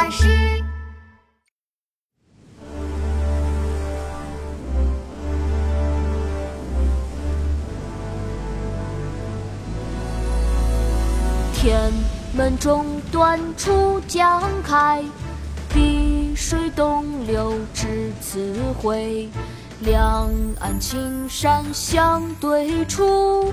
巴士。天门中断楚江开，碧水东流至此回。两岸青山相对出，